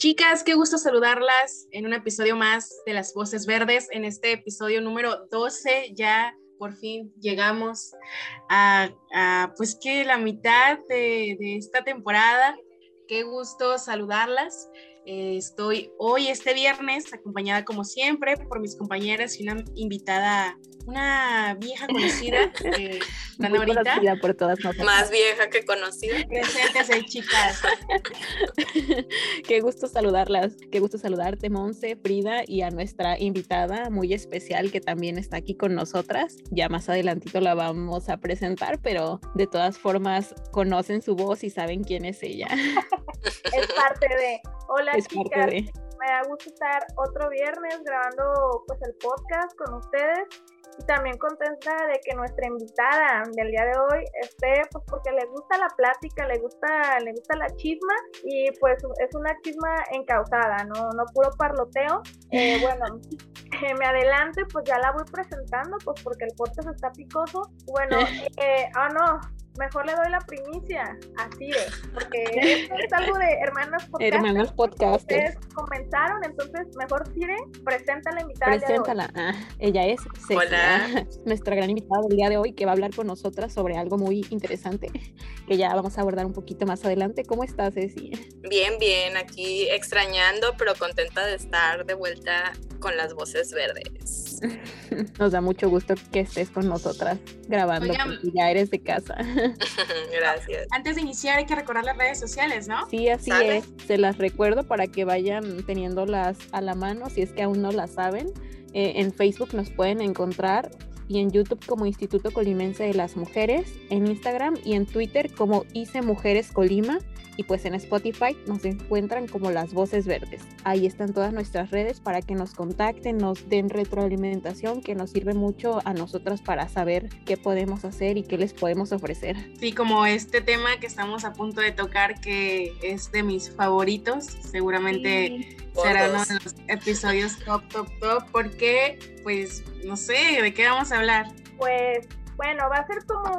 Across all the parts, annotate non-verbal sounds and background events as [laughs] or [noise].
Chicas, qué gusto saludarlas en un episodio más de Las Voces Verdes, en este episodio número 12 ya por fin llegamos a, pues que la mitad de, de, esta temporada. Qué gusto saludarlas. Eh, estoy hoy, este viernes, acompañada como siempre por mis compañeras y una invitada, una vieja conocida, eh, [laughs] conocida por todas nosotras. Más vieja que conocida. Presentes, chicas. [laughs] qué gusto saludarlas, qué gusto saludarte, Monse, Frida, y a nuestra invitada muy especial que también está aquí con nosotras. Ya más adelantito la vamos a presentar, pero de todas formas conocen su voz y saben quién es ella. [laughs] es parte de Hola chicas, me da gusto estar otro viernes grabando pues el podcast con ustedes. Y también contenta de que nuestra invitada del día de hoy esté pues porque le gusta la plática, le gusta, le gusta la chisma. Y pues es una chisma encausada, no, no puro parloteo. Eh, [laughs] bueno, [laughs] me adelante, pues ya la voy presentando, pues porque el podcast está picoso. Bueno, [laughs] eh, ah no, mejor le doy la primicia a Cire, porque [laughs] esto es algo de hermanas podcast. Hermanas podcast. Ustedes comenzaron, entonces mejor Cire, presenta la invitada. Preséntala. Ah, ella es Hola. [laughs] nuestra gran invitada del día de hoy que va a hablar con nosotras sobre algo muy interesante [laughs] que ya vamos a abordar un poquito más adelante. ¿Cómo estás, Ceci? Bien, bien, aquí extrañando, pero contenta de estar de vuelta con las voces verdes. Nos da mucho gusto que estés con nosotras grabando, porque ya eres de casa. [laughs] Gracias. Antes de iniciar hay que recordar las redes sociales, ¿no? Sí, así es. Se las recuerdo para que vayan teniéndolas a la mano si es que aún no las saben. Eh, en Facebook nos pueden encontrar y en YouTube como Instituto Colimense de las Mujeres, en Instagram y en Twitter como ICE Mujeres Colima y pues en Spotify nos encuentran como las voces verdes. Ahí están todas nuestras redes para que nos contacten, nos den retroalimentación que nos sirve mucho a nosotras para saber qué podemos hacer y qué les podemos ofrecer. Sí, como este tema que estamos a punto de tocar que es de mis favoritos, seguramente será uno de los episodios top, top, top, porque pues no sé, ¿de qué vamos a hablar? Pues bueno, va a ser como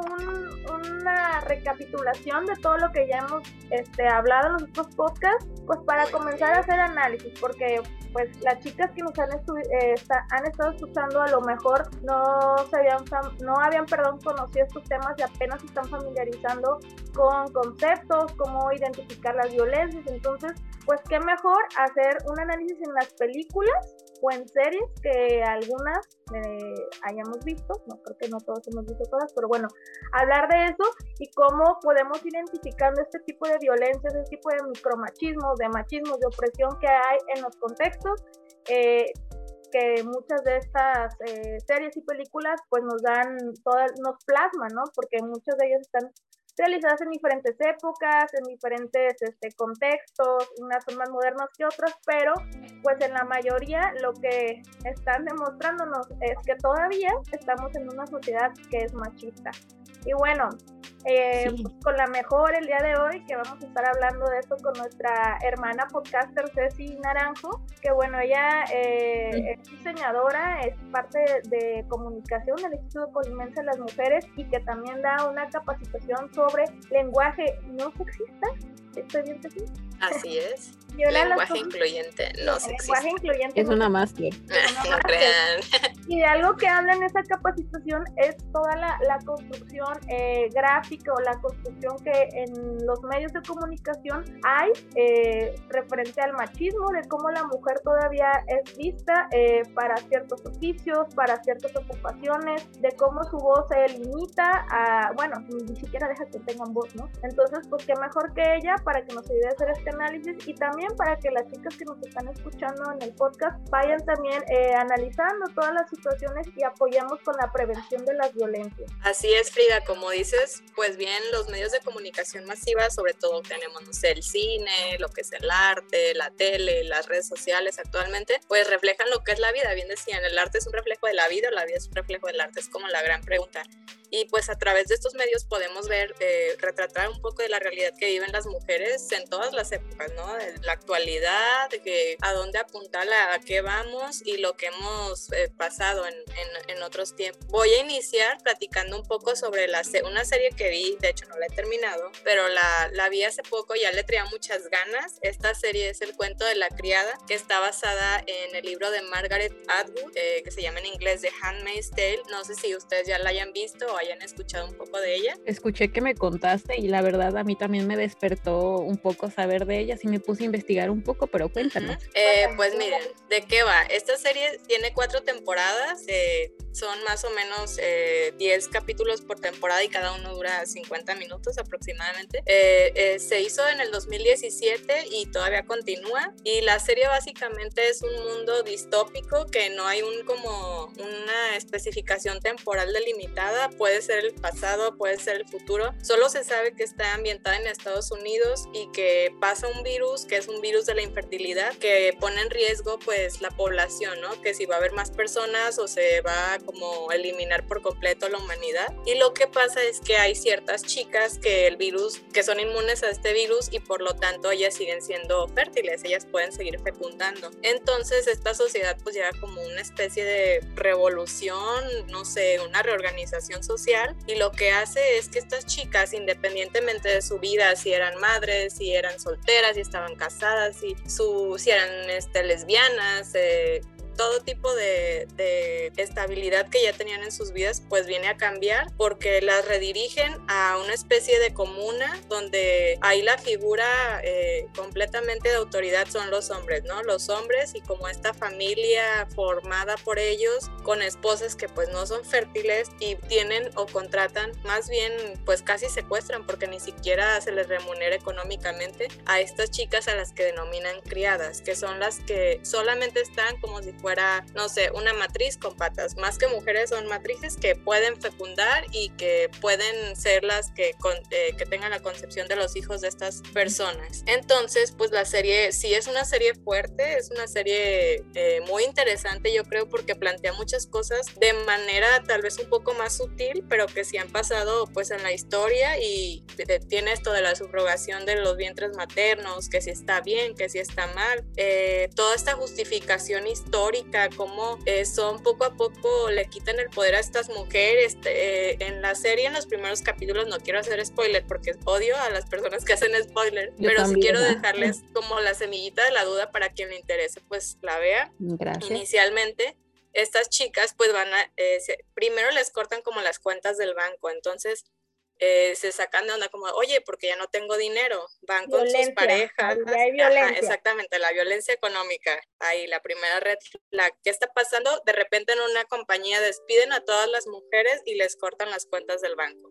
una recapitulación de todo lo que ya hemos este, hablado en los otros podcasts, pues para comenzar a hacer análisis, porque pues las chicas que nos han, eh, han estado escuchando a lo mejor no se habían, no habían perdón, conocido estos temas y apenas están familiarizando con conceptos, cómo identificar las violencias, entonces pues qué mejor hacer un análisis en las películas o en series que algunas eh, hayamos visto, no creo que no todos hemos visto todas, pero bueno, hablar de eso y cómo podemos identificando este tipo de violencias, este tipo de micromachismo, de machismo, de opresión que hay en los contextos, eh, que muchas de estas eh, series y películas pues nos dan, todas, nos plasman, ¿no? Porque muchas de ellas están realizadas en diferentes épocas, en diferentes este, contextos, unas son más modernas que otras, pero pues en la mayoría lo que están demostrándonos es que todavía estamos en una sociedad que es machista. Y bueno, eh, pues, con la mejor el día de hoy, que vamos a estar hablando de esto con nuestra hermana podcaster Ceci Naranjo, que bueno, ella eh, es diseñadora, es parte de, comunicación del Instituto Colimense de las Mujeres y que también da una capacitación sobre lenguaje no sexista. ¿Estoy bien? Así es. Lenguaje incluyente, no sexista. Lenguaje incluyente. Es una máster. [laughs] no crean. Y de algo que habla en esa capacitación es toda la, la construcción eh, gráfica o la construcción que en los medios de comunicación hay eh, referente al machismo, de cómo la mujer todavía es vista eh, para ciertos oficios, para ciertas ocupaciones, de cómo su voz se limita a, bueno, ni siquiera deja que tengan voz, ¿no? Entonces, pues qué mejor que ella para que nos ayude a hacer este análisis y también también para que las chicas que nos están escuchando en el podcast vayan también eh, analizando todas las situaciones y apoyemos con la prevención de las violencias. Así es, Frida, como dices, pues bien, los medios de comunicación masiva, sobre todo tenemos, no sé, el cine, lo que es el arte, la tele, las redes sociales actualmente, pues reflejan lo que es la vida. Bien decían, el arte es un reflejo de la vida o la vida es un reflejo del arte, es como la gran pregunta. Y pues a través de estos medios podemos ver, eh, retratar un poco de la realidad que viven las mujeres en todas las épocas, ¿no? La actualidad, que, a dónde apuntar, a qué vamos y lo que hemos eh, pasado en, en, en, otros tiempos. Voy a iniciar platicando un poco sobre la, una serie que vi, de hecho no la he terminado, pero la, la vi hace poco, ya le traía muchas ganas. Esta serie es El cuento de la criada, que está basada en el libro de Margaret Atwood, eh, que se llama en inglés The Handmaid's Tale. No sé si ustedes ya la hayan visto o hayan escuchado un poco de ella. Escuché que me contaste y la verdad a mí también me despertó un poco saber de ella, y me puse a investigar un poco, pero cuéntanos. eh, pues miren, ¿de qué va? Esta serie tiene cuatro temporadas, eh, son más o menos 10 eh, capítulos por temporada y cada uno dura 50 minutos aproximadamente. Eh, eh, se hizo en el 2017 y todavía continúa y la serie básicamente es un mundo distópico que no hay un como una especificación temporal delimitada, puede ser el pasado, puede ser el futuro, solo se sabe que está ambientada en Estados Unidos y que pasa un virus que es un virus de la infertilidad que pone en riesgo pues la población, ¿no? Que si va a haber más personas o se va a como eliminar por completo la humanidad. Y lo que pasa es que hay ciertas chicas que el virus, que son inmunes a este virus y por lo tanto ellas siguen siendo fértiles, ellas pueden seguir fecundando. Entonces esta sociedad pues llega como una especie de revolución, no sé, una reorganización social y lo que hace es que estas chicas, independientemente de su vida, si eran madres, si eran solteras, si estaban casadas, si, su, si eran este, lesbianas, eh, todo tipo de, de, estabilidad que ya tenían en sus vidas, pues viene a cambiar porque las redirigen a una especie de comuna donde ahí la figura eh, completamente de autoridad son los hombres, ¿no? Los hombres y como esta familia formada por ellos con esposas que pues no son fértiles y tienen o contratan, más bien pues casi secuestran porque ni siquiera se les remunera económicamente a estas chicas a las que denominan criadas, que son las que solamente están como si no sé, una matriz con patas. Más que mujeres son matrices que pueden fecundar y que pueden ser las que, eh, que tengan la concepción de los hijos de estas personas. Entonces, pues la serie sí es una serie fuerte, es una serie eh, muy interesante, yo creo, porque plantea muchas cosas de manera tal vez un poco más sutil, pero que sí han pasado pues en la historia y tiene esto de la subrogación de los vientres maternos, que si está bien, que si está mal, eh, toda esta justificación histórica cómo eh, son poco a poco le quitan el poder a estas mujeres. Eh, en la serie, en los primeros capítulos, no quiero hacer spoiler porque odio a las personas que hacen spoiler, Yo pero sí también, quiero ¿no? dejarles [laughs] como la semillita de la duda para quien le interese, pues la vea. Gracias. Inicialmente, estas chicas pues van a, eh, primero les cortan como las cuentas del banco, entonces eh, se sacan de onda como, oye, porque ya no tengo dinero, van con sus parejas. Ajá, exactamente, la violencia económica, ahí la primera red flag. ¿Qué está pasando? De repente en una compañía despiden a todas las mujeres y les cortan las cuentas del banco.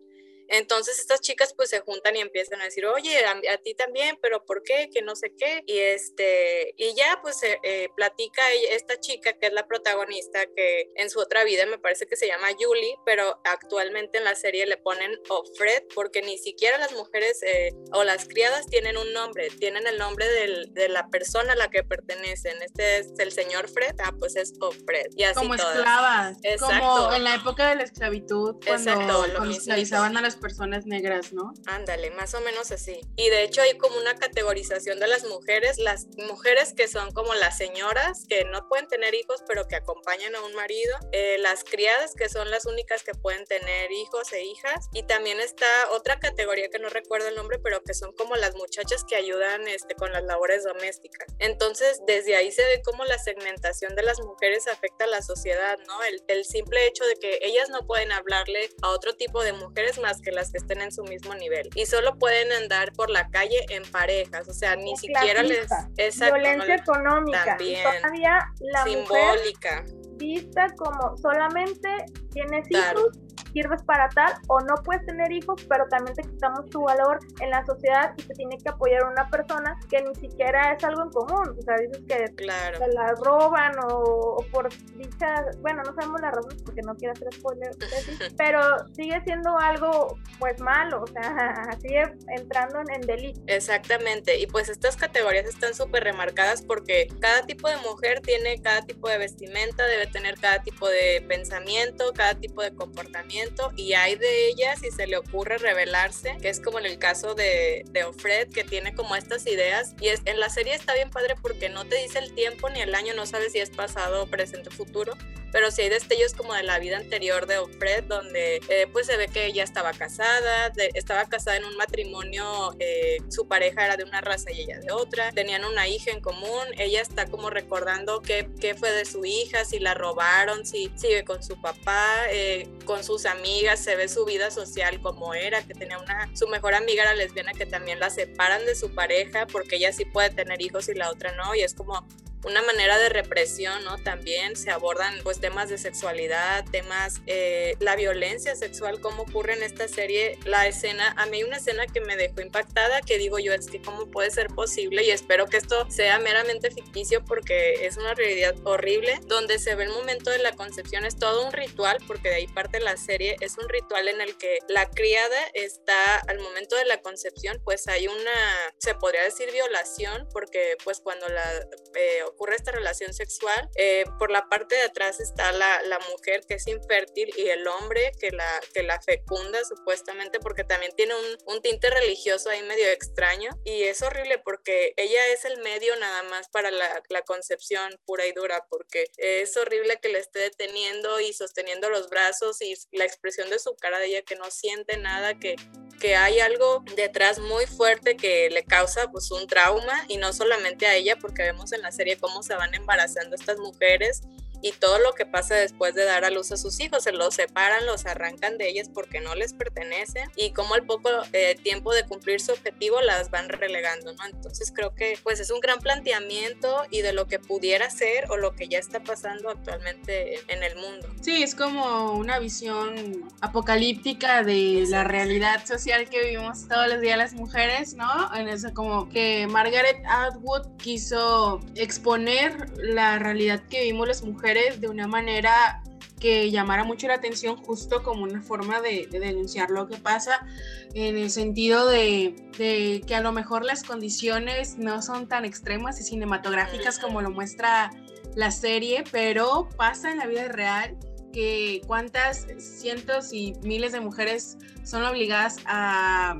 Entonces estas chicas pues se juntan y empiezan a decir, oye, a, a ti también, pero ¿por qué? Que no sé qué. Y este, y ya pues eh, eh, platica esta chica que es la protagonista, que en su otra vida me parece que se llama Julie, pero actualmente en la serie le ponen Fred porque ni siquiera las mujeres eh, o las criadas tienen un nombre, tienen el nombre del- de la persona a la que pertenecen. Este es el señor Fred, ah, pues es Fred. Y así como todas. esclavas, Exacto. como en la época de la esclavitud, cuando, Exacto, lo cuando esclavizaban a las personas negras, ¿no? Ándale, más o menos así. Y de hecho hay como una categorización de las mujeres, las mujeres que son como las señoras, que no pueden tener hijos, pero que acompañan a un marido, eh, las criadas, que son las únicas que pueden tener hijos e hijas, y también está otra categoría que no recuerdo el nombre, pero que son como las muchachas que ayudan este, con las labores domésticas. Entonces, desde ahí se ve cómo la segmentación de las mujeres afecta a la sociedad, ¿no? El, el simple hecho de que ellas no pueden hablarle a otro tipo de mujeres más que las que estén en su mismo nivel y solo pueden andar por la calle en parejas, o sea, ni Es siquiera les... Exacto, Violencia económica. también. Todavía la mujer simbólica. vista como solamente tienes Claro. hijos sirves para tal o no puedes tener hijos, pero también te quitamos tu valor en la sociedad y te tiene que apoyar una persona que ni siquiera es algo en común. O sea, dices que Claro. se la roban o, o por dicha, bueno, no sabemos las razones porque no quiero hacer spoiler, [laughs] pero sigue siendo algo pues malo, o sea, [laughs] sigue entrando en, en delito. Exactamente, y pues estas categorías están súper remarcadas porque cada tipo de mujer tiene cada tipo de vestimenta, debe tener cada tipo de pensamiento, cada tipo de comportamiento, y hay de ellas si se le ocurre revelarse, que es como en el caso de, de Ofred, que tiene como estas ideas, y es, en la serie está bien padre porque no te dice el tiempo ni el año, no sabes si es pasado, presente, futuro, pero sí hay destellos como de la vida anterior de Ofred, donde eh, pues se ve que ella estaba casada, de- estaba casada en un matrimonio, eh, su pareja era de una raza y ella de otra, tenían una hija en común, ella está como recordando qué, qué fue de su hija, si la robaron, si sigue con su papá, eh, con sus amigas, se ve su vida social como era, que tenía una, su mejor amiga era lesbiana que también la separan de su pareja porque ella sí puede tener hijos y la otra no, y es como una manera de represión, ¿no? También se abordan pues temas de sexualidad, temas, eh, la violencia sexual, cómo ocurre en esta serie, la escena, a mí una escena que me dejó impactada, que digo yo, es que cómo puede ser posible y espero que esto sea meramente ficticio porque es una realidad horrible, donde se ve el momento de la concepción, es todo un ritual, porque de ahí parte la serie, es un ritual en el que la criada está al momento de la concepción, pues hay una, se podría decir violación, porque pues cuando la eh, ocurre esta relación sexual, eh, por la parte de atrás está la, la, mujer que es infértil y el hombre que la, que la fecunda supuestamente porque también tiene un, un, tinte religioso ahí medio extraño. Y es horrible porque ella es el medio nada más para la, la concepción pura y dura porque es horrible que le esté deteniendo y sosteniendo los brazos y la expresión de su cara de ella que no siente nada, que, que hay algo detrás muy fuerte que le causa pues un trauma y no solamente a ella porque vemos en la serie cómo se van embarazando estas mujeres y todo lo que pasa después de dar a luz a sus hijos, se los separan, los arrancan de ellas porque no les pertenecen y como al poco eh, tiempo de cumplir su objetivo las van relegando, ¿no? Entonces creo que pues es un gran planteamiento y de lo que pudiera ser o lo que ya está pasando actualmente en el mundo. Sí, es como una visión apocalíptica de la realidad social que vivimos todos los días las mujeres, ¿no? En eso como que Margaret Atwood quiso exponer la realidad que vivimos las mujeres de una manera que llamara mucho la atención justo como una forma de, de denunciar lo que pasa en el sentido de, de, que a lo mejor las condiciones no son tan extremas y cinematográficas como lo muestra la serie, pero pasa en la vida real que cuántas cientos y miles de mujeres son obligadas a,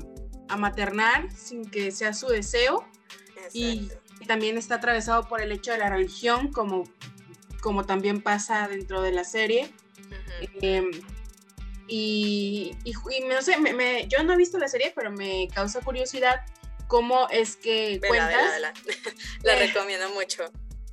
a maternar sin que sea su deseo Exacto. y también está atravesado por el hecho de la religión como como también pasa dentro de la serie. Uh -huh. eh, y, y, y, no sé, me, me, yo no he visto la serie, pero me causa curiosidad cómo es que vela, cuentas. Vela, vela. [laughs] La eh, recomiendo mucho.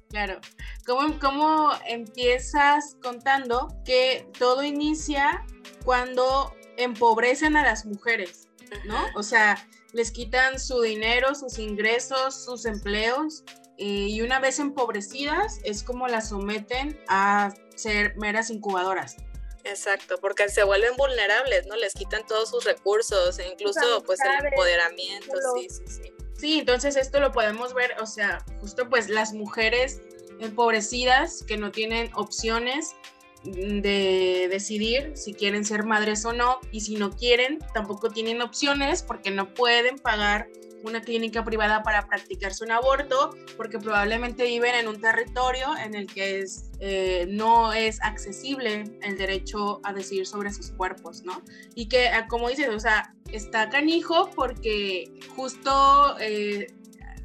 Claro. ¿Cómo, ¿Cómo empiezas contando que todo inicia cuando empobrecen a las mujeres? ¿No? Uh -huh. O sea, les quitan su dinero, sus ingresos, sus empleos, eh, y una vez empobrecidas es como las someten a ser meras incubadoras. Exacto, porque se vuelven vulnerables, ¿no? Les quitan todos sus recursos, e incluso pues el empoderamiento, sí, sí, sí. Sí, entonces esto lo podemos ver, o sea, justo pues las mujeres empobrecidas que no tienen opciones de decidir si quieren ser madres o no, y si no quieren, tampoco tienen opciones porque no pueden pagar una clínica privada para practicarse un aborto, porque probablemente viven en un territorio en el que es, eh, no es accesible el derecho a decidir sobre sus cuerpos, ¿no? Y que, ah, como dices, o sea, está canijo porque justo eh,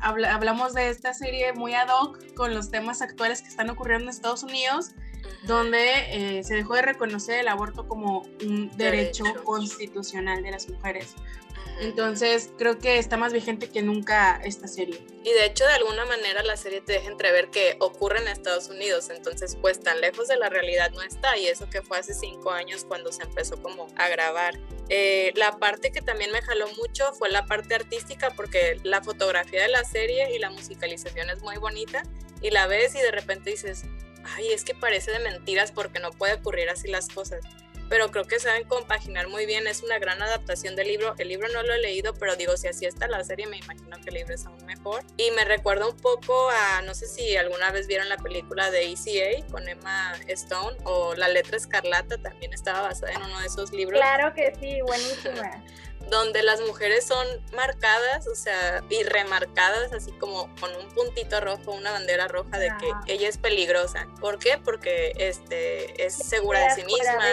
habla, hablamos de esta serie muy ad hoc con los temas actuales que están ocurriendo en Estados Unidos, donde eh, se dejó de reconocer el aborto como un derecho, derecho. constitucional de las mujeres. Entonces creo que está más vigente que nunca esta serie. Y de hecho de alguna manera la serie te deja entrever que ocurre en Estados Unidos, entonces pues tan lejos de la realidad no está. Y eso que fue hace cinco años cuando se empezó como a grabar. Eh, la parte que también me jaló mucho fue la parte artística porque la fotografía de la serie y la musicalización es muy bonita. Y la ves y de repente dices, ay, es que parece de mentiras porque no puede ocurrir así las cosas pero creo que saben compaginar muy bien. Es una gran adaptación del libro. El libro no lo he leído, pero digo, si así está la serie, me imagino que el libro es aún mejor. Y me recuerda un poco a, no sé si alguna vez vieron la película de ECA con Emma Stone o La letra escarlata, también estaba basada en uno de esos libros. Claro que sí, buenísima. [laughs] donde las mujeres son marcadas, o sea, y remarcadas, así como con un puntito rojo, una bandera roja de que ella es peligrosa. ¿Por qué? Porque este, es segura de sí misma,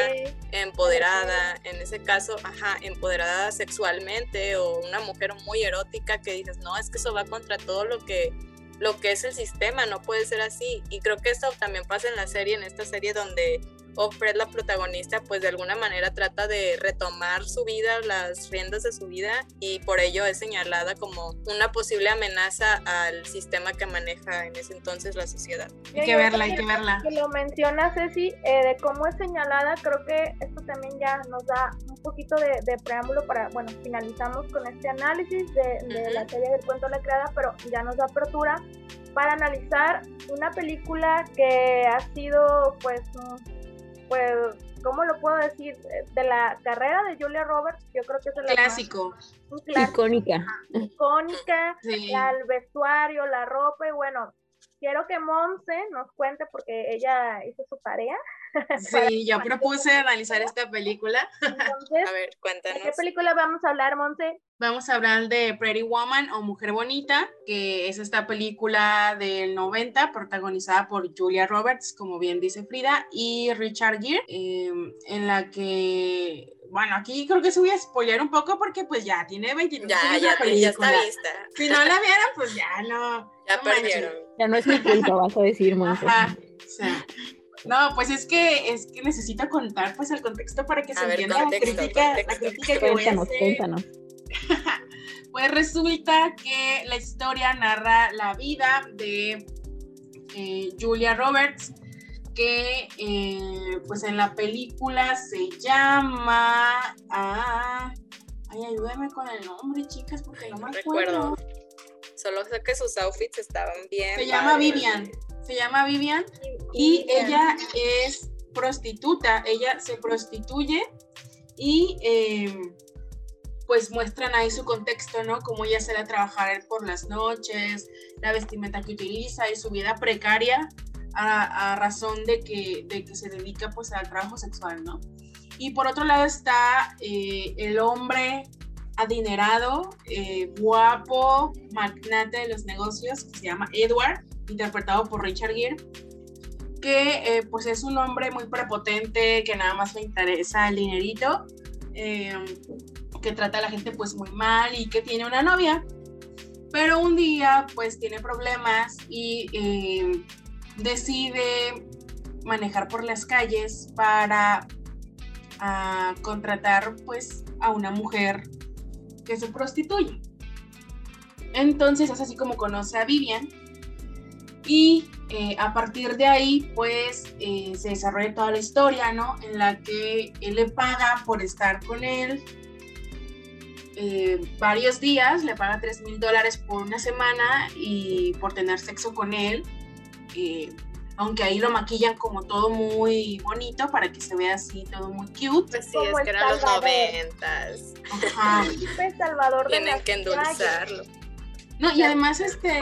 empoderada, en ese caso, ajá, empoderada sexualmente o una mujer muy erótica que dices, no, es que eso va contra todo lo que lo que es el sistema, no puede ser así. Y creo que esto también pasa en la serie, en esta serie donde Fred, la protagonista, pues de alguna manera trata de retomar su vida, las riendas de su vida, y por ello es señalada como una posible amenaza al sistema que maneja en ese entonces la sociedad. Hay que verla, hay que verla. Que lo menciona Ceci, eh, de cómo es señalada, creo que esto también ya nos da un poquito de, preámbulo para, bueno, finalizamos con este análisis de, la serie del cuento de la creada, pero ya nos da apertura para analizar una película que ha sido pues pues, ¿cómo lo puedo decir? De la carrera de Julia Roberts, yo creo que es el clásico. clásico. Icónica. Icónica, el vestuario, la ropa, y bueno, quiero que Monse nos cuente porque ella hizo su tarea. [laughs] Sí, yo propuse analizar esta película. Entonces, [laughs] a ver, cuéntanos. ¿De qué película vamos a hablar, Monse? Vamos a hablar de Pretty Woman o Mujer Bonita, que es esta película del 90, protagonizada por Julia Roberts, como bien dice Frida, y Richard Gere, em, en la que bueno, aquí creo que se voy a spoiler un poco porque pues ya tiene 29 ya, ya, ya está vista. Si no la vieron, pues ya no. Ya perdieron. Ya no es mi culpa, vas a decir, Monse. o sea, no, pues es que es que necesito contar pues el contexto para que se entienda la crítica, la crítica que voy a hacer. Cuéntanos. [laughs] pues resulta que la historia narra la vida de eh, Julia Roberts, que eh, pues en la película se llama... Ah, ay, ayúdame con el nombre, chicas, porque no, me acuerdo. Solo sé que sus outfits estaban bien. Se llama Vivian. Se llama Vivian y ella es prostituta. Ella se prostituye y em, pues muestran ahí su contexto, ¿no? Cómo ella sale a trabajar por las noches, la vestimenta que utiliza y su vida precaria a, razón de que, de que se dedica pues al trabajo sexual, ¿no? Y por otro lado está eh, el hombre adinerado, eh, guapo, magnate de los negocios, que se llama Edward, interpretado por Richard Gere, que eh, pues es un hombre muy prepotente, que nada más le interesa el dinerito, que trata a la gente pues muy mal y que tiene una novia. Pero un día pues tiene problemas y eh, decide manejar por las calles para ah, contratar pues a una mujer que se prostituye. Entonces es así como conoce a Vivian y eh, a partir de ahí pues eh, se desarrolla toda la historia, ¿no? En la que él le paga por estar con él, eh, varios días, le paga 3 mil dólares por una semana y por tener sexo con él. Aunque ahí lo maquillan como todo muy bonito para que se vea así todo muy cute. Pues sí, es que eran los noventas. Ajá. Salvador Tienen que endulzarlo. No, y además este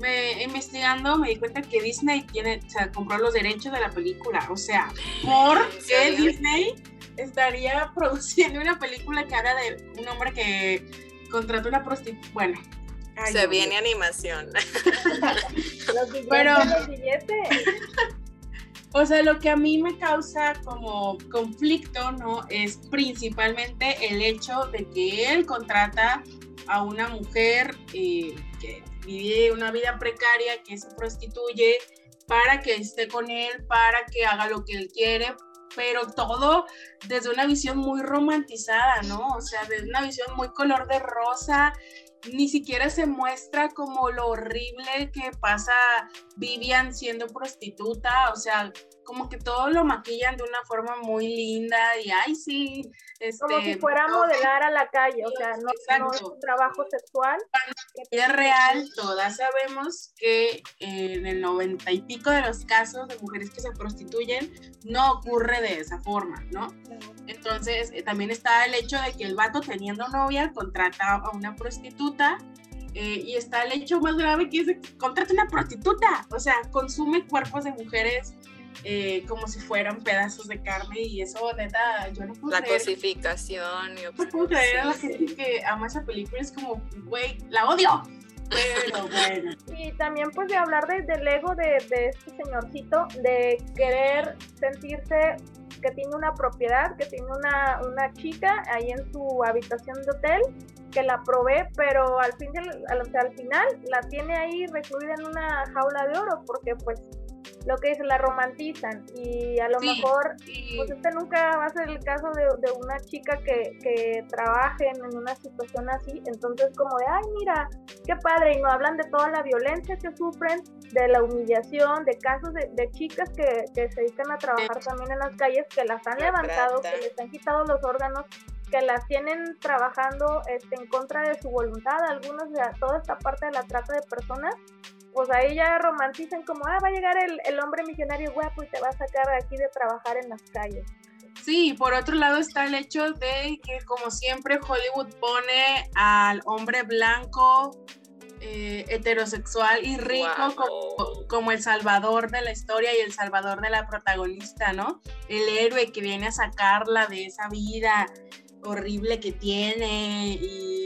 me, investigando me di cuenta que Disney tiene, o sea, compró los derechos de la película. O sea, ¿por qué Disney estaría [laughs] produciendo una película que habla de un hombre que contrató una prostituta. Bueno. Se viene animación. [laughs] Pero, o sea, lo que a mí me causa como conflicto, ¿no? Es principalmente el hecho de que él contrata a una mujer eh, que vive una vida precaria, que se prostituye, para que esté con él, para que haga lo que él quiere, pero todo desde una visión muy romantizada, ¿no? O sea, desde una visión muy color de rosa ni siquiera se muestra como lo horrible que pasa Vivian siendo prostituta, o sea, como que todo lo maquillan de una forma muy linda y ay sí, este, como si fuera a modelar a la calle, o sea, no, es un trabajo sexual. En la real, todas sabemos que en el noventa y pico de los casos de mujeres que se prostituyen no ocurre de esa forma, ¿no? Entonces, eh, también está el hecho de que el vato teniendo novia contrata a una prostituta eh, y está el hecho más grave que es que contrata una prostituta, o sea, consume cuerpos de mujeres eh, como si fueran pedazos de carne y eso, neta, yo no puedo La cosificación. Y no puedo creer a la gente que ama esa película, es como, güey, la odio. Pero [laughs] bueno. Y también pues de hablar de, del ego de, de este señorcito, de querer sentirse que tiene una propiedad, que tiene una, una chica ahí en su habitación de hotel, que la provee, pero al, fin, al, al final la tiene ahí recluida en una jaula de oro, porque pues lo que es la romantizan y a lo mejor pues este nunca va a ser el caso de, de una chica que, que trabaje en una situación así entonces como de ay mira qué padre y no hablan de toda la violencia que sufren de la humillación de casos de, de chicas que, que, se dedican a trabajar también en las calles que las han levantado que les han quitado los órganos que las tienen trabajando este, en contra de su voluntad, algunos de toda esta parte de la trata de personas, pues ahí ya romantizan como, ah, va a llegar el, el hombre millonario guapo y te va a sacar de aquí de trabajar en las calles. Sí, por otro lado está el hecho de que como siempre Hollywood pone al hombre blanco, eh, heterosexual y rico como, como, el salvador de la historia y el salvador de la protagonista, ¿no? El héroe que viene a sacarla de esa vida horrible que tiene y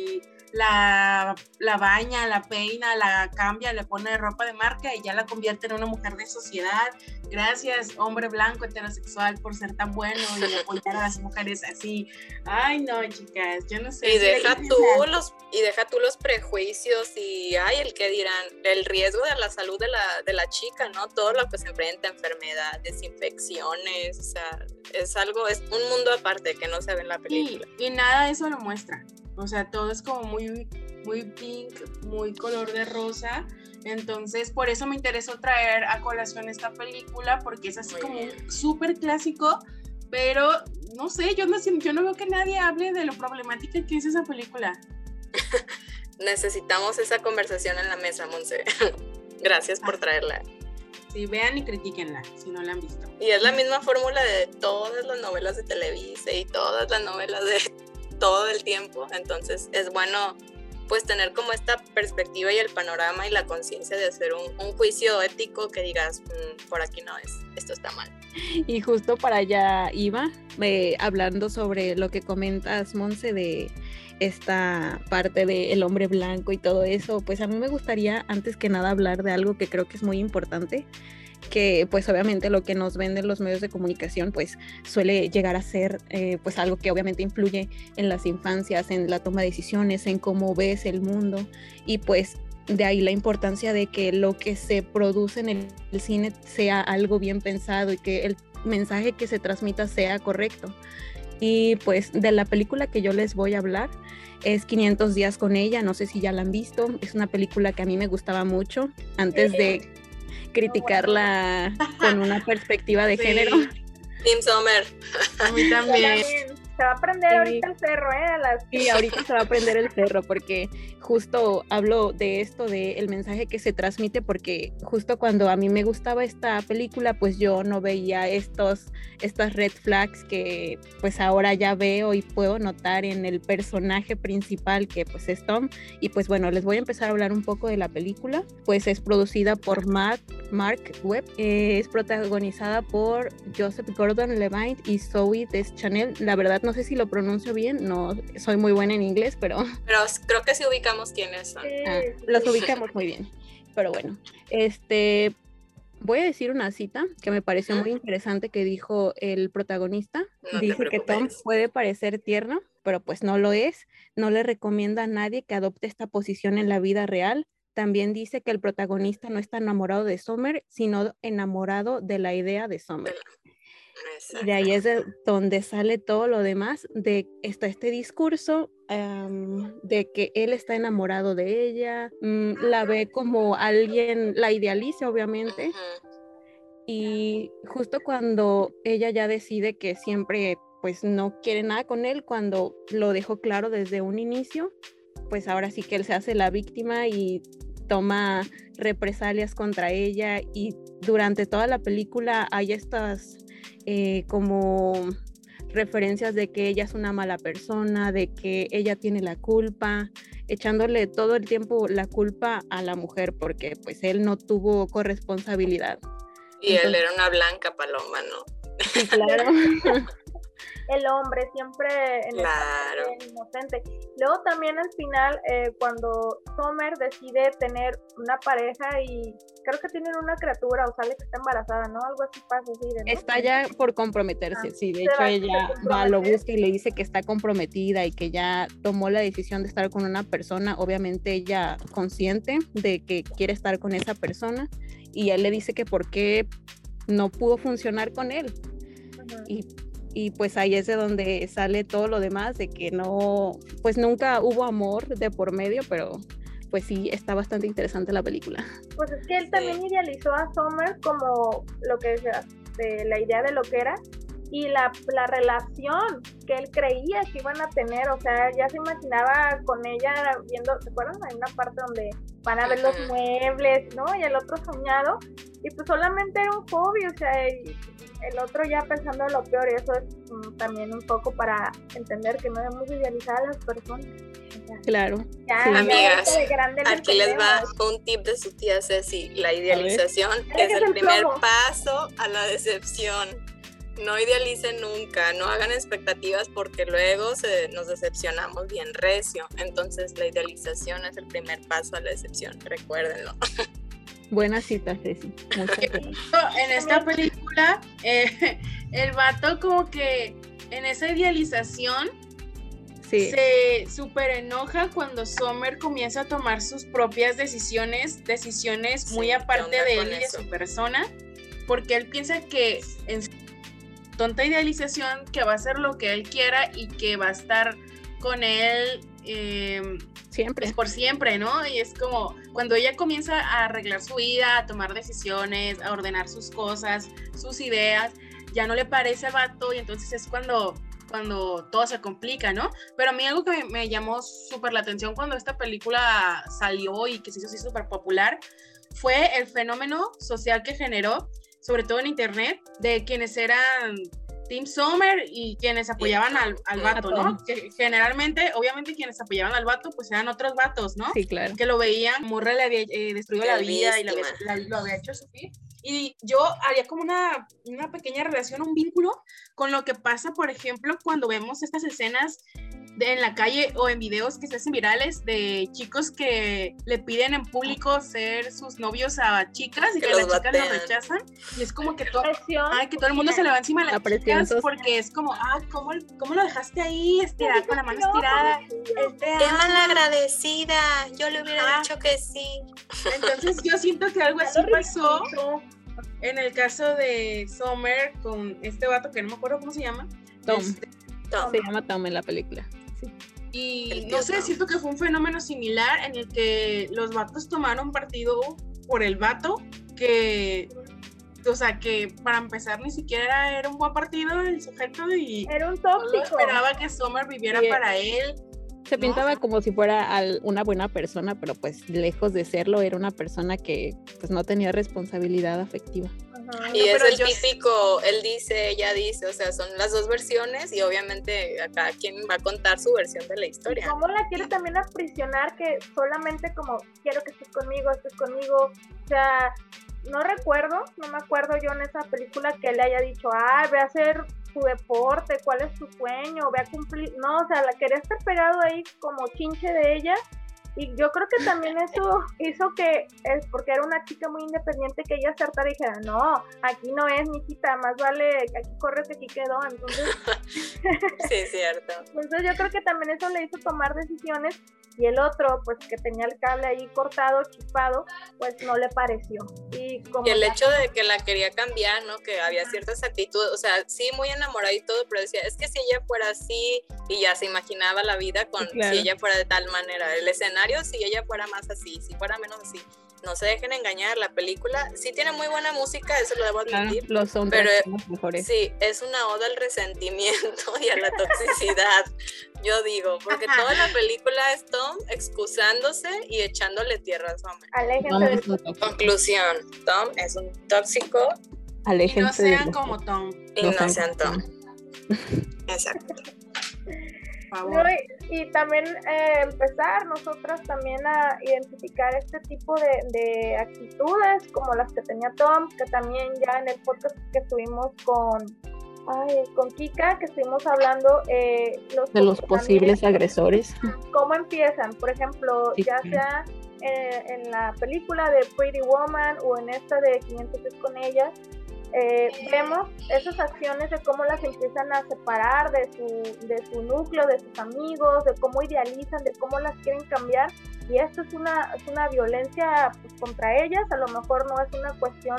la, la baña, la peina, la cambia, le pone ropa de marca y ya la convierte en una mujer de sociedad. Gracias, hombre blanco heterosexual, por ser tan bueno y [laughs] apoyar a las mujeres así. Ay, no, chicas, yo no sé. Y deja tú los y deja tú los prejuicios y ay, el que dirán, el riesgo de la salud de la, de la chica, ¿no? Todo lo que se enfrenta, enfermedades, infecciones, o sea, es algo, es un mundo aparte que no se ve en la película. Y, y nada de eso lo muestra. O sea, todo es como muy, muy pink, muy color de rosa. Entonces, por eso me interesó traer a colación esta película, porque es así como súper clásico, pero no sé, yo no, yo no veo que nadie hable de lo problemática que es esa película. [laughs] Necesitamos esa conversación en la mesa, Monse. [laughs] Gracias por ah. traerla. Sí, vean y critiquenla si no la han visto. Y es la misma fórmula de todas las novelas de Televisa y todas las novelas de todo el tiempo, entonces es bueno pues tener como esta perspectiva y el panorama y la conciencia de hacer un, juicio ético que digas, mmm, por aquí no es, esto está mal. Y justo para allá iba, eh, hablando sobre lo que comentas, Monse, de esta parte del el hombre blanco y todo eso, pues a mí me gustaría antes que nada hablar de algo que creo que es muy importante, que pues obviamente lo que nos venden los medios de comunicación pues suele llegar a ser eh, pues algo que obviamente influye en las infancias, en la toma de decisiones, en cómo ves el mundo y pues de ahí la importancia de que lo que se produce en el, el cine sea algo bien pensado y que el mensaje que se transmita sea correcto. Y pues de la película que yo les voy a hablar es 500 días con ella, no sé si ya la han visto, es una película que a mí me gustaba mucho antes de criticarla con una perspectiva de género. Tim Sommer. A mí también. Se va a prender ahorita el cerro, ¿eh? A las... Sí, ahorita se va a prender el cerro porque justo hablo de esto, del el mensaje que se transmite, porque justo cuando a mí me gustaba esta película, pues yo no veía estos, estas red flags que pues ahora ya veo y puedo notar en el personaje principal que pues es Tom. Y pues bueno, les voy a empezar a hablar un poco de la película. Pues es producida por Mark, Mark Webb, eh, es protagonizada por Joseph Gordon-Levitt y Zoe Deschanel. La verdad no no sé si lo pronuncio bien, no soy muy buena en inglés, pero... [laughs] Pero creo que sí ubicamos quiénes son. Ah, los ubicamos muy bien, pero bueno, este... Voy a decir una cita que me pareció muy interesante que dijo el protagonista. Dice que Tom puede parecer tierno, pero pues no lo es. No le recomienda a nadie que adopte esta posición en la vida real. También dice que el protagonista no está enamorado de Summer, sino enamorado de la idea de Summer. Y de ahí es de donde sale todo lo demás, de está este discurso de que él está enamorado de ella, mm, la ve como alguien, la idealiza obviamente, y justo cuando ella ya decide que siempre pues no quiere nada con él, cuando lo dejó claro desde un inicio, pues ahora sí que él se hace la víctima y toma represalias contra ella y durante toda la película hay estas eh, como referencias de que ella es una mala persona, de que ella tiene la culpa, echándole todo el tiempo la culpa a la mujer porque pues él no tuvo corresponsabilidad. Y él era una blanca paloma, ¿no? Sí, claro. [laughs] el hombre siempre en Claro. parte inocente. Luego también al final, eh, cuando Summer decide tener una pareja y creo que tienen una criatura o sale que está embarazada, ¿no? Algo así pasa, así de, ¿no? Está ya por comprometerse, Ah, sí, de hecho ella va, lo busca y le dice que está comprometida y que ya tomó la decisión de estar con una persona, obviamente ella consciente de que quiere estar con esa persona y él le dice que por qué no pudo funcionar con él y, y pues ahí es de donde sale todo lo demás, de que no, pues nunca hubo amor de por medio, pero pues sí, está bastante interesante la película. Pues es que él también idealizó a Summer como lo que de la idea de lo que era y la, la relación que él creía que iban a tener, o sea, ya se imaginaba con ella viendo, ¿se acuerdan? Hay una parte donde van a ver los muebles, ¿no? Y el otro soñado, y pues solamente era un hobby, o sea, y el otro ya pensando en lo peor, y eso es mm, también un poco para entender que no debemos idealizar a las personas. Claro. ya, Sí. Amigas, Aquí les va un tip de su tía Ceci, la idealización, es es el el primer plomo. paso a la decepción. No idealicen nunca, no hagan expectativas porque luego se, nos decepcionamos bien recio. Entonces la idealización es el primer paso a la decepción, recuérdenlo. [laughs] Buena cita, Ceci. Muchas gracias. en esta película, eh, [laughs] el vato como que en esa idealización Sí. se súper enoja cuando Summer comienza a tomar sus propias decisiones, decisiones Sí, muy ¿qué aparte de él y de eso? su persona, porque él piensa que en su tonta idealización que va a hacer lo que él quiera y que va a estar con él eh, Siempre. pues por siempre, ¿no? Y es como cuando ella comienza a arreglar su vida, a tomar decisiones, a ordenar sus cosas, sus ideas, ya no le parece al vato y entonces es cuando cuando todo se complica, ¿no? Pero a mí algo que me, me llamó súper la atención cuando esta película salió y que se hizo así súper popular fue el fenómeno social que generó, sobre todo en internet, de quienes eran Team Summer y quienes apoyaban al, al vato, ¿no? Que generalmente, obviamente, quienes apoyaban al vato, pues eran otros vatos, ¿no? Sí, claro. que lo veían, Morra le había eh, destruido la vida y la víctima. la- lo había hecho sufrir. Y yo haría como una, una pequeña relación, un vínculo con lo que pasa, por ejemplo, cuando vemos estas escenas de, en la calle o en videos que se hacen virales de chicos que le piden en público ser sus novios a chicas y Que que, las los chicas lo batean. rechazan. Y es como que todo, Presión Ay, que todo el mundo se le va encima a las La presión chicas porque es como, ah, ¿cómo, ¿cómo lo dejaste ahí estirada, con la mano No, estirada? pobrecillo. Él te ¡Qué ama. malagradecida! Yo le hubiera dicho que sí. Entonces yo siento que algo [laughs] así pasó en el caso de Summer con este vato que no me acuerdo cómo se llama. Tom. Este, Tom. Se llama Tom en la película. Sí. y no sé, siento que fue un fenómeno similar en el que los vatos tomaron partido por el vato que, o sea, que para empezar ni siquiera era un buen partido el sujeto y Era un tóxico. esperaba que Summer viviera Sí. para él. Se No, pintaba como si fuera al- una buena persona, pero pues lejos de serlo, era una persona que pues no tenía responsabilidad afectiva. Ajá. Y No, es el yo- típico, él dice, ella dice, o sea, son las dos versiones y obviamente a cada quien va a contar su versión de la historia. ¿Cómo la quiere también aprisionar que solamente como quiero que estés conmigo, estés conmigo? O sea, no recuerdo, no me acuerdo yo en esa película que le haya dicho, ah, ve a hacer tu deporte, cuál es tu sueño, ve a cumplir. No, o sea, la quería estar pegado ahí como chinche de ella Y yo creo que también eso hizo que, es porque era una chica muy independiente, que ella acertara y dijera, no, aquí no es, mijita, más vale, aquí corre que aquí quedó. Entonces, [laughs] sí, cierto. Entonces yo creo que también eso le hizo tomar decisiones y el otro, pues que tenía el cable ahí cortado, chispado, pues no le pareció. Y, como y el hecho de que la quería cambiar, ¿no? Que había ciertas actitudes, o sea, sí, muy enamorada y todo, pero decía, es que si ella fuera así y ya se imaginaba la vida con si ella fuera de tal manera, el escenario si ella fuera más así, si fuera menos así no se dejen engañar, la película sí tiene muy buena música, eso lo debo admitir. son pero mejores. sí, es una oda al resentimiento [laughs] y a la toxicidad, yo digo, porque toda la película es Tom excusándose y echándole tierra a su hombre. Conclusión, Tom es un tóxico. Aléjense y no sean como Tom. Y no, sean Tom. Exacto y, también eh, empezar nosotras también a identificar este tipo de, actitudes como las que tenía Tom, que también ya en el podcast que estuvimos con, con Kika, que estuvimos hablando eh, de los posibles agresores. ¿Cómo empiezan? Por ejemplo, ya sea eh, en la película de Pretty Woman o en esta de 500 es con ella, eh, vemos esas acciones de cómo las empiezan a separar de su, de su núcleo, de sus amigos, de cómo idealizan, de cómo las quieren cambiar. Y esto es una, es una violencia pues, contra ellas, a lo mejor no es una cuestión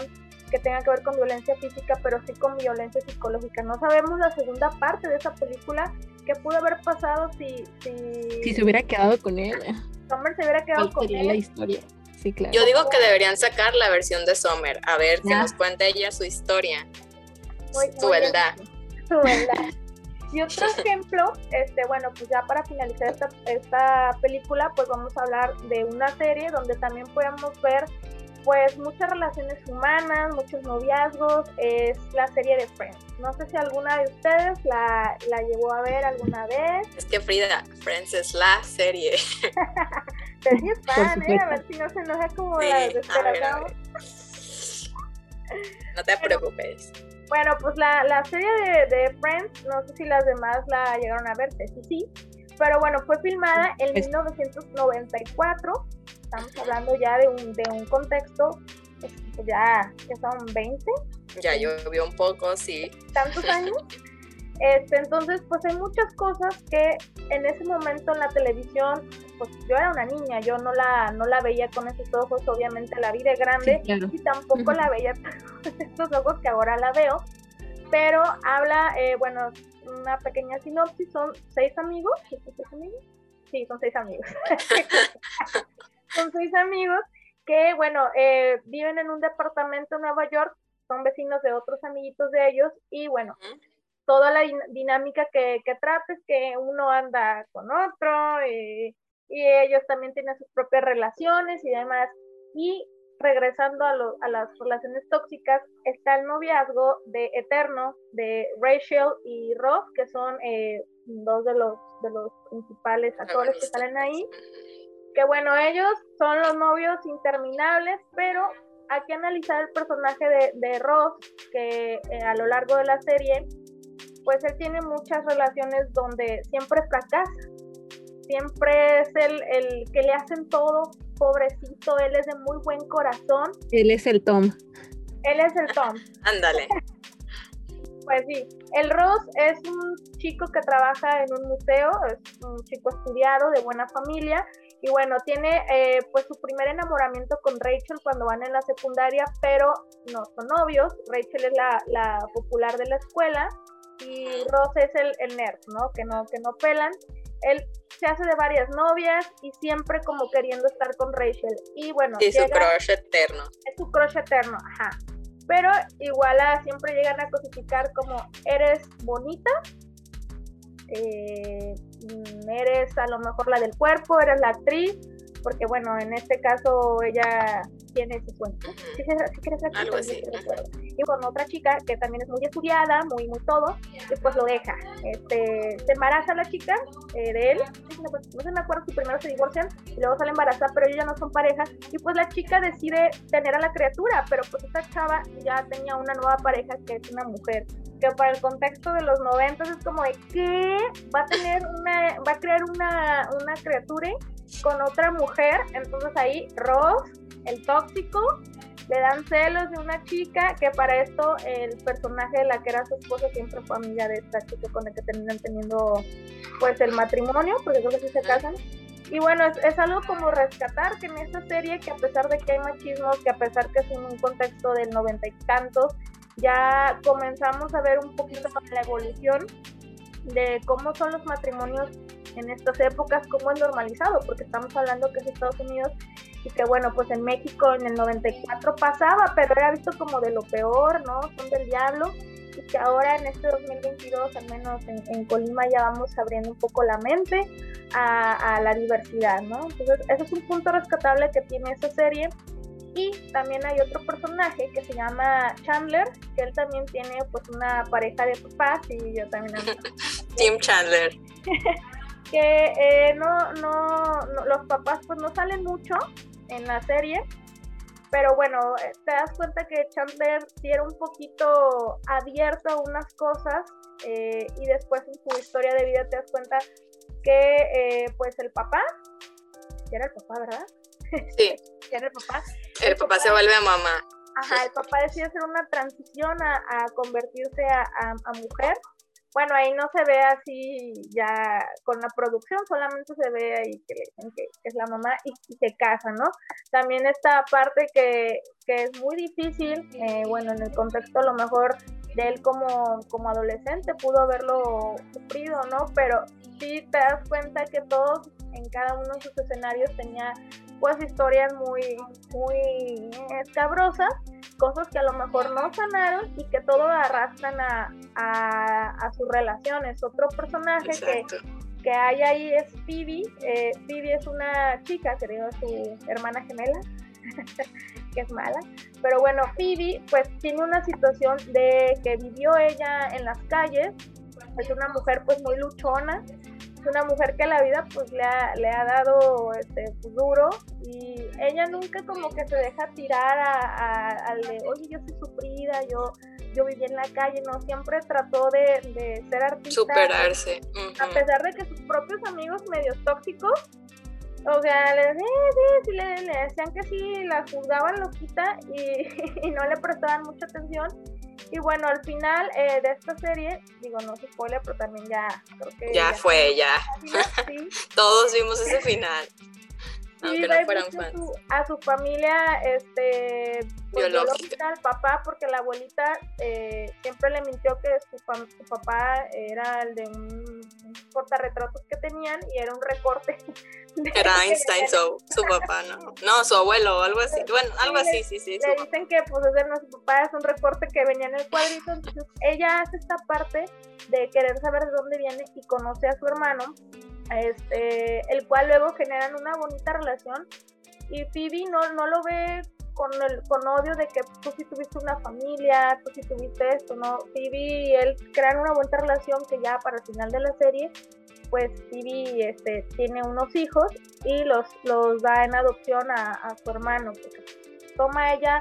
que tenga que ver con violencia física, pero sí con violencia psicológica. No sabemos la segunda parte de esa película, qué pudo haber pasado si... Si, si se hubiera quedado con él. Summer se hubiera quedado con él. la historia? Yo digo que deberían sacar la versión de Summer, a ver que nos cuente ella su historia, su verdad. Su verdad. Y otro [laughs] ejemplo, este, bueno, pues ya para finalizar esta, esta película, pues vamos a hablar de una serie donde también podemos ver pues muchas relaciones humanas, muchos noviazgos, es la serie de Friends. No sé si alguna de ustedes la, la llevó a ver alguna vez. Es que Frida, Friends es la serie. [laughs] Pero fan, ¿eh? A ver si no se enoja como la desesperada. No te preocupes. Bueno, pues la, la serie de, de, Friends, no sé si las demás la llegaron a ver, sí, sí. Pero bueno, fue filmada en 1994 estamos hablando ya de un, de un contexto, este, ya que son 20. Ya llovió un poco, sí. Tantos años. [laughs] Este, entonces, pues hay muchas cosas que en ese momento en la televisión, pues yo era una niña, yo no la, no la veía con esos ojos, obviamente la vi de grande y tampoco la veía [laughs] con estos ojos que ahora la veo, pero habla, eh, bueno, una pequeña sinopsis, son seis amigos, ¿seis amigos? Sí, son seis amigos. [laughs] con seis amigos que, bueno, eh, viven en un departamento en Nueva York, son vecinos de otros amiguitos de ellos y, bueno, toda la dinámica que, que trata es que uno anda con otro eh, y ellos también tienen sus propias relaciones y demás. Y regresando a, a, las relaciones tóxicas, está el noviazgo de Eterno, de Rachel y Ross, que son eh, dos de los, de los principales actores que salen ahí que bueno, ellos son los novios interminables, pero hay que analizar el personaje de, de Ross, que eh, a lo largo de la serie, pues él tiene muchas relaciones donde siempre fracasa, siempre es el, el que le hacen todo, pobrecito, él es de muy buen corazón. Él es el Tom. Él es el Tom. [laughs] Ándale. Pues sí, el Ross es un chico que trabaja en un museo, es un chico estudiado, de buena familia, y bueno, tiene eh, pues su primer enamoramiento con Rachel cuando van en la secundaria, pero no son novios. Rachel es la, la popular de la escuela y Ross es el, el, nerd, ¿no? Que, ¿no? que no pelan. Él se hace de varias novias y siempre como queriendo estar con Rachel. Y bueno, y su crush eterno. Es su crush eterno, ajá. Pero igual a, siempre llegan a cosificar como eres bonita, eh, eres a lo mejor la del cuerpo, eres la actriz, porque bueno, en este caso ella tiene ese cuento. Algo así. Y con otra chica que también es muy estudiada, muy, muy todo, y pues lo deja. Este, se embaraza la chica eh, de él, no se me acuerdo si primero se divorcian y luego sale embarazada, pero ellos ya no son pareja, y pues la chica decide tener a la criatura, pero pues esta chava ya tenía una nueva pareja que es una mujer que para el contexto de los 90 es como de que va a tener una, va a crear una, una criatura con otra mujer, entonces ahí Ross, el tóxico, le dan celos de una chica que para esto el personaje de la que era su esposa siempre fue amiga de esta chica con la que terminan teniendo pues el matrimonio, porque creo que sí se casan. Y bueno, es, es, algo como rescatar que en esta serie, que a pesar de que hay machismo, que a pesar que es en un contexto del noventa y tantos, ya comenzamos a ver un poquito la evolución de cómo son los matrimonios en estas épocas, cómo es normalizado, porque estamos hablando que es Estados Unidos y que bueno, pues en México en el 94 pasaba, pero era visto como de lo peor, ¿no? Son del diablo y que ahora en este 2022, al menos en, Colima, ya vamos abriendo un poco la mente a, a, la diversidad, ¿no? Entonces, ese es un punto rescatable que tiene esa serie. Y también hay otro personaje que se llama Chandler, que él también tiene pues una pareja de papás y yo también... [laughs] Tim Chandler. [laughs] que eh, no, no, no, los papás pues no salen mucho en la serie, pero bueno, eh, te das cuenta que Chandler sí era un poquito abierto a unas cosas eh, y después en su historia de vida te das cuenta que pues el papá, que era el papá, ¿verdad? Sí. [laughs] que era el papá. El, papá, se vuelve a mamá. Ajá, el papá decide hacer una transición a, a convertirse a, a, mujer bueno, ahí no se ve así ya con la producción, solamente se ve ahí que le dicen que, es la mamá y, se casa, ¿no? También esta parte que, que es muy difícil, eh, bueno, en el contexto a lo mejor de él como, como adolescente pudo haberlo sufrido, ¿no? Pero sí te das cuenta que todos en cada uno de sus escenarios tenía pues historias muy, muy escabrosas, cosas que a lo mejor no sanaron y que todo arrastran a, a, sus relaciones. Otro personaje que, que hay ahí es Phoebe. Eh, Phoebe es una chica, creo, su hermana gemela, [laughs] que es mala. Pero bueno, Phoebe pues tiene una situación de que vivió ella en las calles. Es una mujer pues muy luchona es una mujer que la vida pues le ha, le ha dado este pues, duro y ella nunca como que se deja tirar a, de oye yo soy sufrida yo yo viví en la calle no siempre trató de, ser artista. Superarse a pesar de que sus propios amigos medios tóxicos o sea le, sí, le, decían que sí la juzgaban loquita y, [laughs] y no le prestaban mucha atención y bueno, al final eh, de esta serie, digo, no se spoiler, pero también ya creo que... Ya, fue, ya. [laughs] Todos vimos ese final. Aunque no fueran fans. A su, familia, este, pues, biológica, al papá, porque la abuelita eh, siempre le mintió que su, su, papá era el de un, portarretratos que tenían y era un recorte. [laughs] Era [laughs] Einstein, su, su papá, ¿no? No, su abuelo algo así. Bueno, algo así, sí, sí. Le dicen que pues ese no su papá, es un recorte que venía en el cuadrito, entonces ella hace esta parte de querer saber de dónde viene y conoce a su hermano este, el cual luego generan una bonita relación y Phoebe no, no lo ve con, el, con odio de que tú sí tuviste una familia, tú sí tuviste esto, ¿no? Phoebe y él crean una buena relación que ya para el final de la serie, pues Phoebe este, tiene unos hijos y los, los da en adopción a, su hermano. toma ella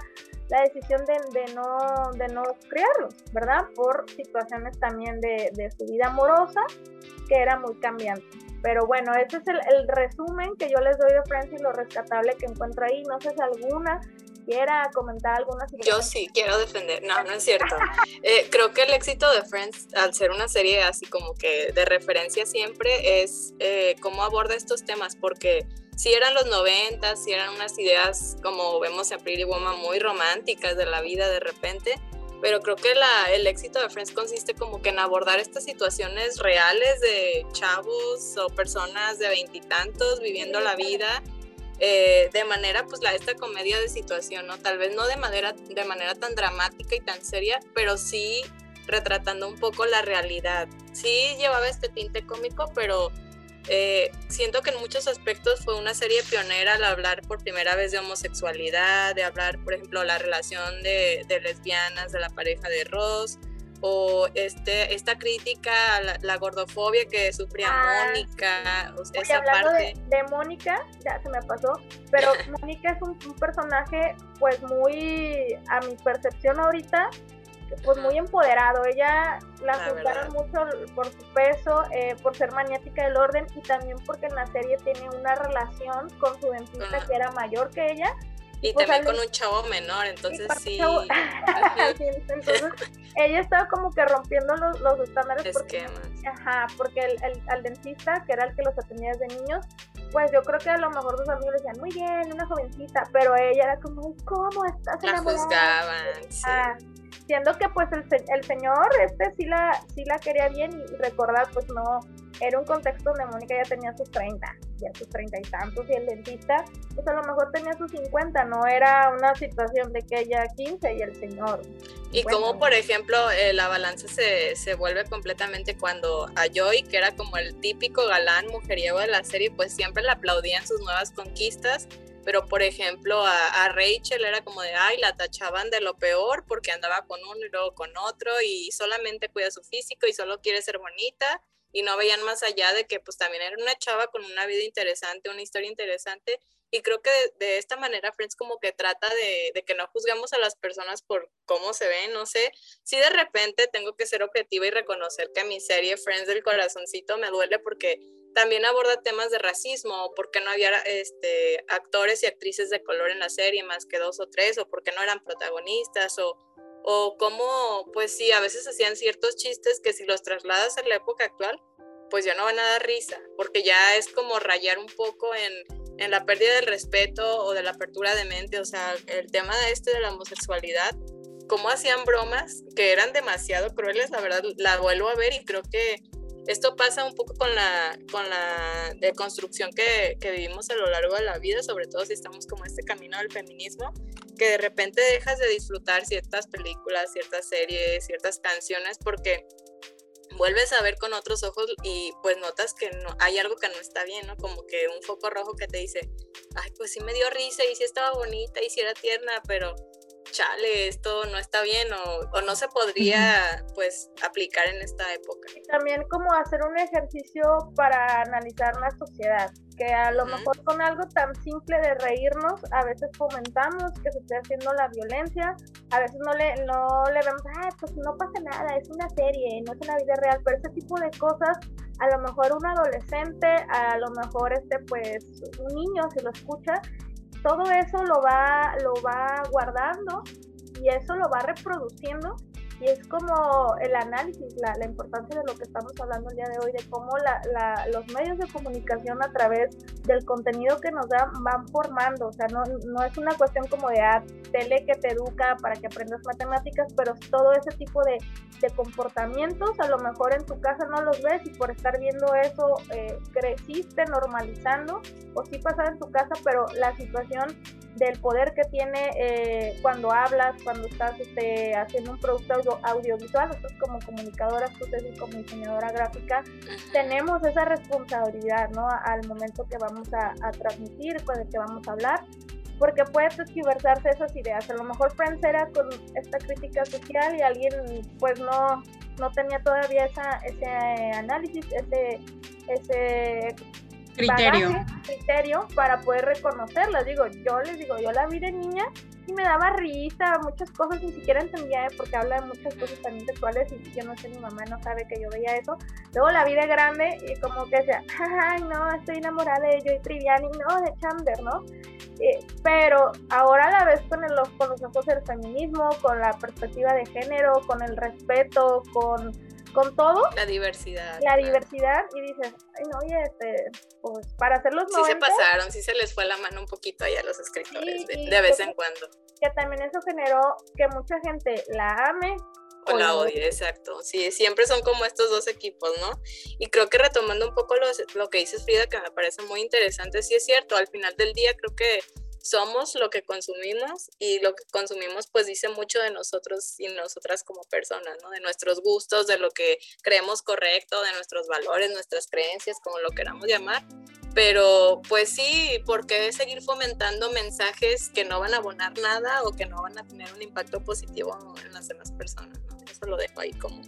la decisión de, de, no, de no criarlos, ¿verdad? Por situaciones también de, de su vida amorosa, que era muy cambiante. Pero bueno, ese es el, resumen que yo les doy de Friends y lo rescatable que encuentro ahí. No sé si alguna quiera comentar alguna. Yo sí, quiero defender. No, no es cierto. Eh, creo que el éxito de Friends, al ser una serie así como que de referencia siempre, es eh, cómo aborda estos temas, porque si eran los 90, si eran unas ideas, como vemos en Pretty Woman, muy románticas de la vida de repente, pero creo que la, el éxito de Friends consiste como que en abordar estas situaciones reales de chavos o personas de veintitantos viviendo la vida eh, de manera, pues la esta comedia de situación, ¿no? Tal vez no de manera, de manera tan dramática y tan seria, pero sí retratando un poco la realidad. Sí llevaba este tinte cómico, pero eh, siento que en muchos aspectos fue una serie pionera al hablar por primera vez de homosexualidad, de hablar, por ejemplo, la relación de, lesbianas, de la pareja de Ross, o este, esta crítica a la, gordofobia que sufría ah, Mónica. esa parte. De, Mónica, ya se me pasó, pero [laughs] Mónica es un, un, personaje, pues muy, a mi percepción ahorita, pues muy empoderado. Ella la, juzgaron mucho por su peso, eh, por ser maniática del orden y también porque en la serie tiene una relación con su dentista que era mayor que ella. Y pues también con un chavo menor, entonces sí. [laughs] entonces, ella estaba como que rompiendo los, los estándares. Porque, ajá, porque el, el, al dentista, que era el que los atendía desde niños, pues yo creo que a lo mejor sus amigos decían, muy bien, una jovencita, pero ella era como, ¿cómo estás La juzgaban, ah, siendo que pues el, el señor este sí la, sí la quería bien y recordar pues no, era un contexto donde Mónica ya tenía sus 30, ya sus 30 y tantos, y el dentista, pues a lo mejor tenía sus 50, no era una situación de que ella 15 y el señor. Y como por ejemplo eh, la balanza se, se, vuelve completamente cuando a Joy, que era como el típico galán mujeriego de la serie, pues siempre le aplaudían sus nuevas conquistas, pero por ejemplo a, a, Rachel era como de, ay, la tachaban de lo peor porque andaba con uno y luego con otro y solamente cuida su físico y solo quiere ser bonita y no veían más allá de que pues también era una chava con una vida interesante, una historia interesante y creo que de, esta manera Friends como que trata de, de, que no juzgamos a las personas por cómo se ven, no sé, si de repente tengo que ser objetiva y reconocer que mi serie Friends del corazoncito me duele porque también aborda temas de racismo, porque no había este, actores y actrices de color en la serie, más que dos o tres, o porque no eran protagonistas, o o cómo, pues sí, a veces hacían ciertos chistes que si los trasladas a la época actual, pues ya no van a dar risa, porque ya es como rayar un poco en, en la pérdida del respeto o de la apertura de mente, o sea, el tema de este de la homosexualidad, cómo hacían bromas que eran demasiado crueles, la verdad, la vuelvo a ver y creo que esto pasa un poco con la, con la deconstrucción que, que, vivimos a lo largo de la vida, sobre todo si estamos como este camino del feminismo, que de repente dejas de disfrutar ciertas películas, ciertas series, ciertas canciones, porque vuelves a ver con otros ojos y pues notas que no, hay algo que no está bien, ¿no? Como que un foco rojo que te dice, ay, pues sí me dio risa y sí estaba bonita y sí era tierna, pero chale, esto no está bien o, no se podría pues aplicar en esta época. Y también como hacer un ejercicio para analizar la sociedad, que a lo mejor con algo tan simple de reírnos, a veces fomentamos que se esté haciendo la violencia, a veces no le, no le vemos, ah, pues no pasa nada, es una serie, no es una vida real, pero ese tipo de cosas, a lo mejor un adolescente, a lo mejor este pues un niño si lo escucha, todo eso lo va, lo va guardando y eso lo va reproduciendo y es como el análisis, la, la, importancia de lo que estamos hablando el día de hoy, de cómo la, la, los medios de comunicación a través del contenido que nos dan van formando, o sea, no, no es una cuestión como de ah, tele que te educa para que aprendas matemáticas, pero todo ese tipo de, de comportamientos, a lo mejor en tu casa no los ves y por estar viendo eso eh, creciste normalizando, o sí pasaba en tu casa, pero la situación del poder que tiene eh, cuando hablas, cuando estás este, haciendo un producto audiovisual, nosotros como comunicadoras, ustedes como diseñadora gráfica, tenemos esa responsabilidad, ¿no? Al momento que vamos a, transmitir, con el que vamos a hablar, porque puede transversarse esas ideas. A lo mejor Friends era con esta crítica social y alguien pues no, no tenía todavía esa, ese análisis, ese, ese criterio. criterio para poder reconocerla. Digo, yo les digo, yo la vi de niña y me daba risa, muchas cosas ni siquiera entendía porque habla de muchas cosas también sexuales y yo no sé, mi mamá no sabe que yo veía eso. Luego la vi de grande y como que decía, [laughs] ay, no, estoy enamorada de Joy Triviani, no, de Chandler, ¿no? pero ahora la ves con, el, con los ojos del feminismo, con la perspectiva de género, con el respeto, con con todo. La diversidad. La diversidad y dices, ay no, oye, este, pues para hacer los Sí se pasaron, sí se les fue la mano un poquito ahí a los escritores de, vez en cuando. Que también eso generó que mucha gente la ame. O, la odie, exacto. Sí, siempre son como estos dos equipos, ¿no? Y creo que retomando un poco lo, lo que dices, Frida, que me parece muy interesante, sí es cierto, al final del día creo que somos lo que consumimos y lo que consumimos pues dice mucho de nosotros y nosotras como personas, ¿no? De nuestros gustos, de lo que creemos correcto, de nuestros valores, nuestras creencias, como lo queramos llamar. Pero pues sí, ¿por qué seguir fomentando mensajes que no van a abonar nada o que no van a tener un impacto positivo en las demás personas? ¿no? Eso lo dejo ahí como...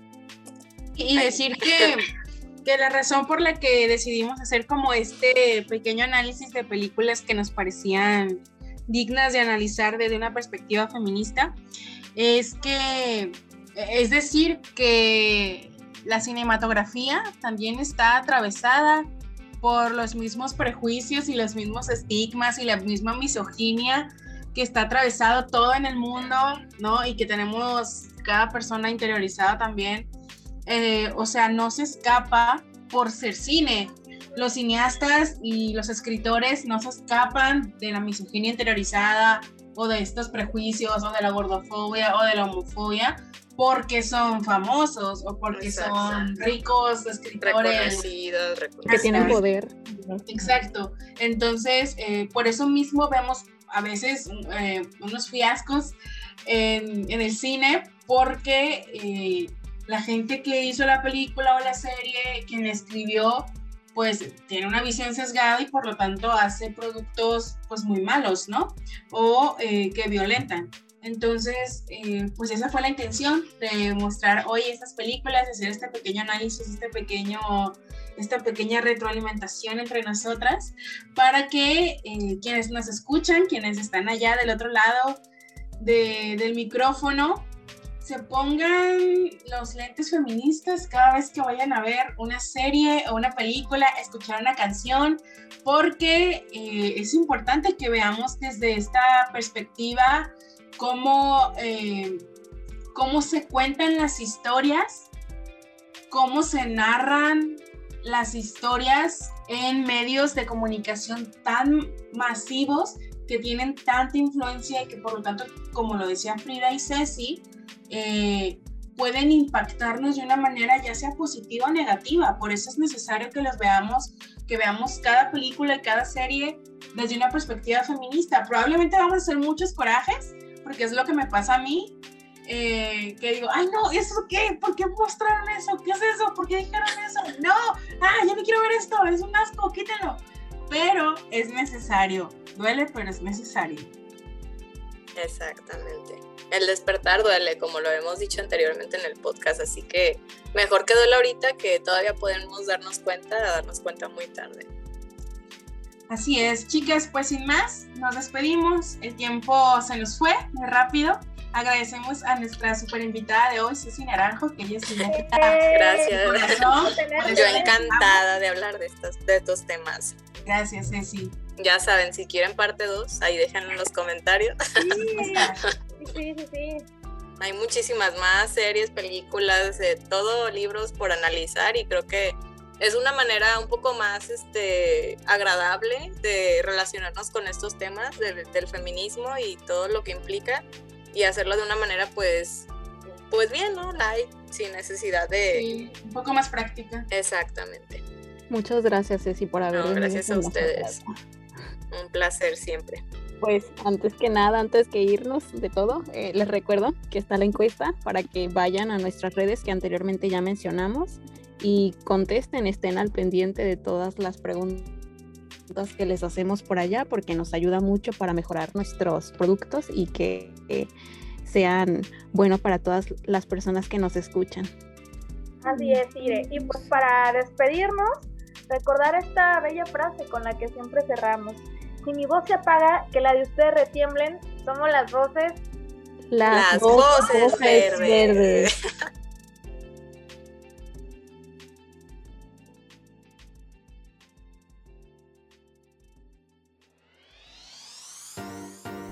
Y decir que [laughs] que la razón por la que decidimos hacer como este pequeño análisis de películas que nos parecían dignas de analizar desde una perspectiva feminista es que Es decir, que la cinematografía también está atravesada por los mismos prejuicios y los mismos estigmas y la misma misoginia que está atravesado todo en el mundo, ¿no? Y que tenemos cada persona interiorizada también. Eh, o sea, no se escapa por ser cine. Los cineastas y los escritores no se escapan de la misoginia interiorizada o de estos prejuicios o de la gordofobia o de la homofobia porque son famosos o porque son ricos escritores que tienen poder. Exacto. Entonces, eh, por eso mismo vemos a veces eh, unos fiascos en, el cine porque eh, la gente que hizo la película o la serie, quien escribió, pues tiene una visión sesgada y por lo tanto hace productos pues muy malos, ¿no? O que violentan. Entonces, eh, pues esa fue la intención de mostrar hoy estas películas, hacer este pequeño análisis, este pequeño, esta pequeña retroalimentación entre nosotras, para que eh, quienes nos escuchan, quienes están allá del otro lado del micrófono, se pongan los lentes feministas cada vez que vayan a ver una serie o una película, escuchar una canción, porque eh, es importante que veamos desde esta perspectiva cómo, eh, cómo se cuentan las historias, cómo se narran las historias en medios de comunicación tan masivos que tienen tanta influencia y que por lo tanto, como lo decían Frida y Ceci, eh, pueden impactarnos de una manera ya sea positiva o negativa. Por eso es necesario que los veamos, que veamos cada película y cada serie desde una perspectiva feminista. Probablemente vamos a hacer muchos corajes, porque es lo que me pasa a mí, eh, que digo, ay no, ¿eso qué? ¿Por qué mostraron eso? ¿Qué es eso? ¿Por qué dijeron eso? No, ah, yo no quiero ver esto, es un asco, quítenlo. Pero es necesario, duele, pero es necesario. Exactamente. El despertar duele, como lo hemos dicho anteriormente en el podcast, así que mejor que duele ahorita que todavía podemos darnos cuenta, darnos cuenta muy tarde. Así es, chicas, pues sin más, nos despedimos. El tiempo se nos fue muy rápido. Agradecemos a nuestra super invitada de hoy, Ceci Naranjo, que ella es Gracias. Yo encantada de hablar de estos, de estos temas. Gracias, Ceci. Ya saben, si quieren parte 2, ahí déjenlo en los comentarios. [laughs] Sí, sí, sí. Hay muchísimas más series, películas, de todo libros por analizar y creo que es una manera un poco más este, agradable de relacionarnos con estos temas del, feminismo y todo lo que implica y hacerlo de una manera pues pues bien, ¿no? Light, sin necesidad de... Sí, un poco más práctica. Exactamente. Muchas gracias, Ceci, por haber no, Gracias a ustedes. Un placer siempre. Pues antes que nada, antes que irnos de todo, eh, les recuerdo que está la encuesta para que vayan a nuestras redes que anteriormente ya mencionamos y contesten, estén al pendiente de todas las preguntas que les hacemos por allá porque nos ayuda mucho para mejorar nuestros productos y que, sean buenos para todas las personas que nos escuchan. Así es, Ire. Y pues para despedirnos, recordar esta bella frase con la que siempre cerramos. Si mi voz se apaga, que la de ustedes retiemblen, somos las voces. Las, voces, verdes. [laughs]